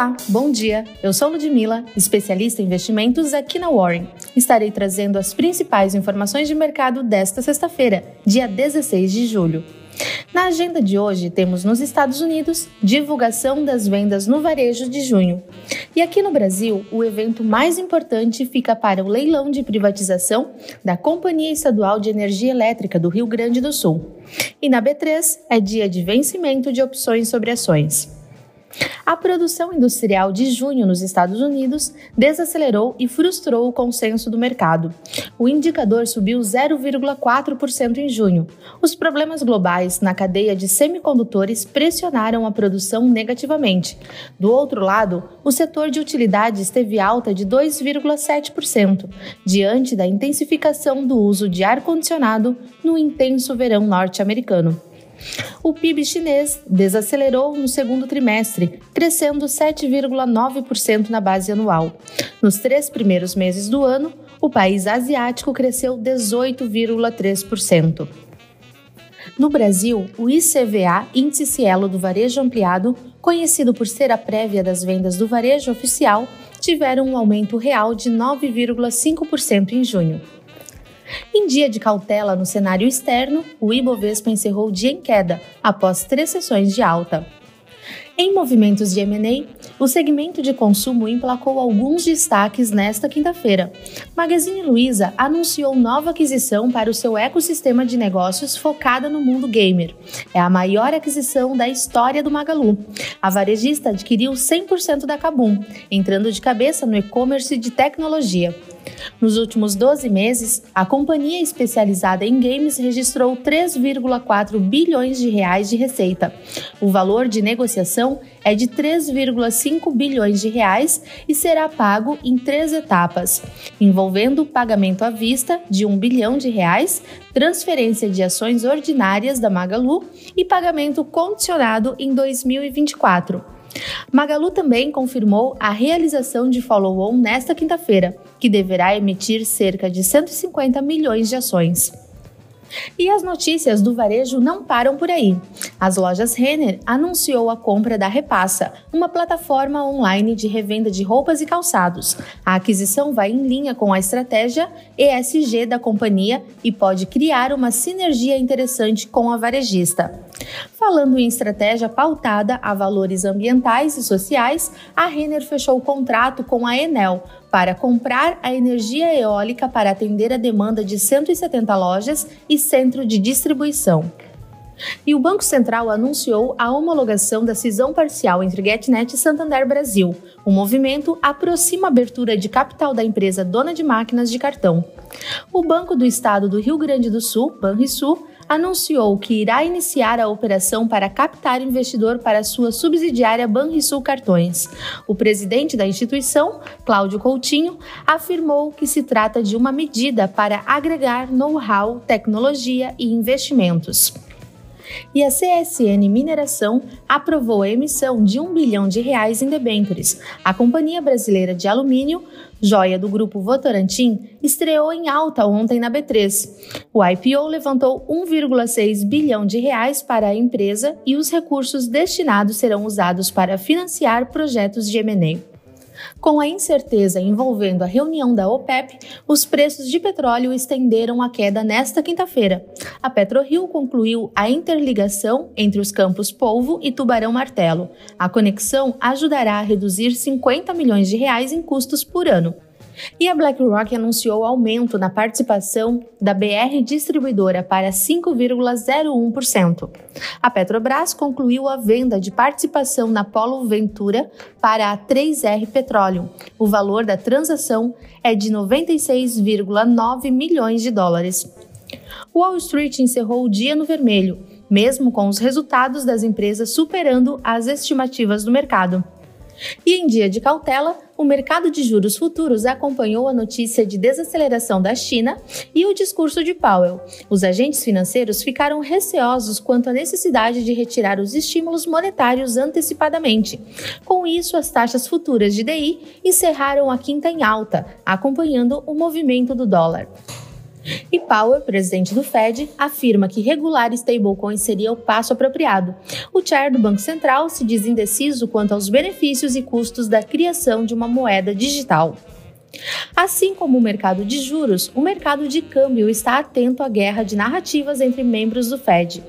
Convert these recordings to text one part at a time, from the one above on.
Olá, bom dia. Eu sou Ludmilla, especialista em investimentos aqui na Warren. Estarei trazendo as principais informações de mercado desta sexta-feira, dia 16 de julho. Na agenda de hoje, temos nos Estados Unidos divulgação das vendas no varejo de junho. E aqui no Brasil, o evento mais importante fica para o leilão de privatização da Companhia Estadual de Energia Elétrica do Rio Grande do Sul. E na B3 é dia de vencimento de opções sobre ações. A produção industrial de junho nos Estados Unidos desacelerou e frustrou o consenso do mercado. O indicador subiu 0,4% em junho. Os problemas globais na cadeia de semicondutores pressionaram a produção negativamente. Do outro lado, o setor de utilidades teve alta de 2,7%, diante da intensificação do uso de ar-condicionado no intenso verão norte-americano. O PIB chinês desacelerou no segundo trimestre, crescendo 7,9% na base anual. Nos três primeiros meses do ano, o país asiático cresceu 18,3%. No Brasil, o ICVA, Índice Cielo do Varejo Ampliado, conhecido por ser a prévia das vendas do varejo oficial, tiveram um aumento real de 9,5% em junho. Em dia de cautela no cenário externo, o Ibovespa encerrou o dia em queda, após três sessões de alta. Em movimentos de M&A, o segmento de consumo emplacou alguns destaques nesta quinta-feira. Magazine Luiza anunciou nova aquisição para o seu ecossistema de negócios focada no mundo gamer. É a maior aquisição da história do Magalu. A varejista adquiriu 100% da Kabum, entrando de cabeça no e-commerce de tecnologia. Nos últimos 12 meses, a companhia especializada em games registrou 3,4 bilhões de reais de receita. O valor de negociação é de 3,5 bilhões de reais e será pago em três etapas, envolvendo pagamento à vista de 1 bilhão de reais, transferência de ações ordinárias da Magalu e pagamento condicionado em 2024. Magalu também confirmou a realização de follow-on nesta quinta-feira, que deverá emitir cerca de 150 milhões de ações. E as notícias do varejo não param por aí. As lojas Renner anunciou a compra da Repassa, uma plataforma online de revenda de roupas e calçados. A aquisição vai em linha com a estratégia ESG da companhia e pode criar uma sinergia interessante com a varejista. Falando em estratégia pautada a valores ambientais e sociais, a Renner fechou o contrato com a Enel para comprar a energia eólica para atender a demanda de 170 lojas e centro de distribuição. E o Banco Central anunciou a homologação da cisão parcial entre GetNet e Santander Brasil. O movimento aproxima a abertura de capital da empresa dona de máquinas de cartão. O Banco do Estado do Rio Grande do Sul, Banrisul, anunciou que irá iniciar a operação para captar investidor para sua subsidiária Banrisul Cartões. O presidente da instituição, Cláudio Coutinho, afirmou que se trata de uma medida para agregar know-how, tecnologia e investimentos e a CSN Mineração aprovou a emissão de um bilhão de reais em debêntures. A Companhia Brasileira de Alumínio, joia do grupo Votorantim, estreou em alta ontem na B3. O IPO levantou 1,6 bilhão de reais para a empresa e os recursos destinados serão usados para financiar projetos de M&A. Com a incerteza envolvendo a reunião da OPEP, os preços de petróleo estenderam a queda nesta quinta-feira. A PetroRio concluiu a interligação entre os campos Polvo e Tubarão Martelo. A conexão ajudará a reduzir 50 milhões de reais em custos por ano. E a BlackRock anunciou aumento na participação da BR Distribuidora para 5,01%. A Petrobras concluiu a venda de participação na Polo Ventura para a 3R Petroleum. O valor da transação é de 96,9 milhões de dólares. Wall Street encerrou o dia no vermelho, mesmo com os resultados das empresas superando as estimativas do mercado. E em dia de cautela, o mercado de juros futuros acompanhou a notícia de desaceleração da China e o discurso de Powell. Os agentes financeiros ficaram receosos quanto à necessidade de retirar os estímulos monetários antecipadamente. Com isso, as taxas futuras de DI encerraram a quinta em alta, acompanhando o movimento do dólar. E Powell, presidente do Fed, afirma que regular stablecoins seria o passo apropriado. O chair do Banco Central se diz indeciso quanto aos benefícios e custos da criação de uma moeda digital. Assim como o mercado de juros, o mercado de câmbio está atento à guerra de narrativas entre membros do Fed.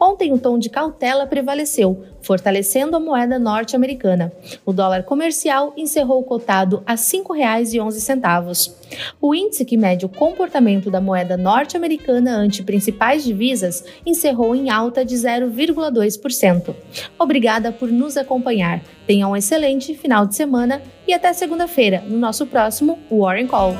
Ontem, o tom de cautela prevaleceu, fortalecendo a moeda norte-americana. O dólar comercial encerrou cotado a R$ 5,11. O índice que mede o comportamento da moeda norte-americana ante principais divisas encerrou em alta de 0,2%. Obrigada por nos acompanhar. Tenha um excelente final de semana e até segunda-feira no nosso próximo Warren Call.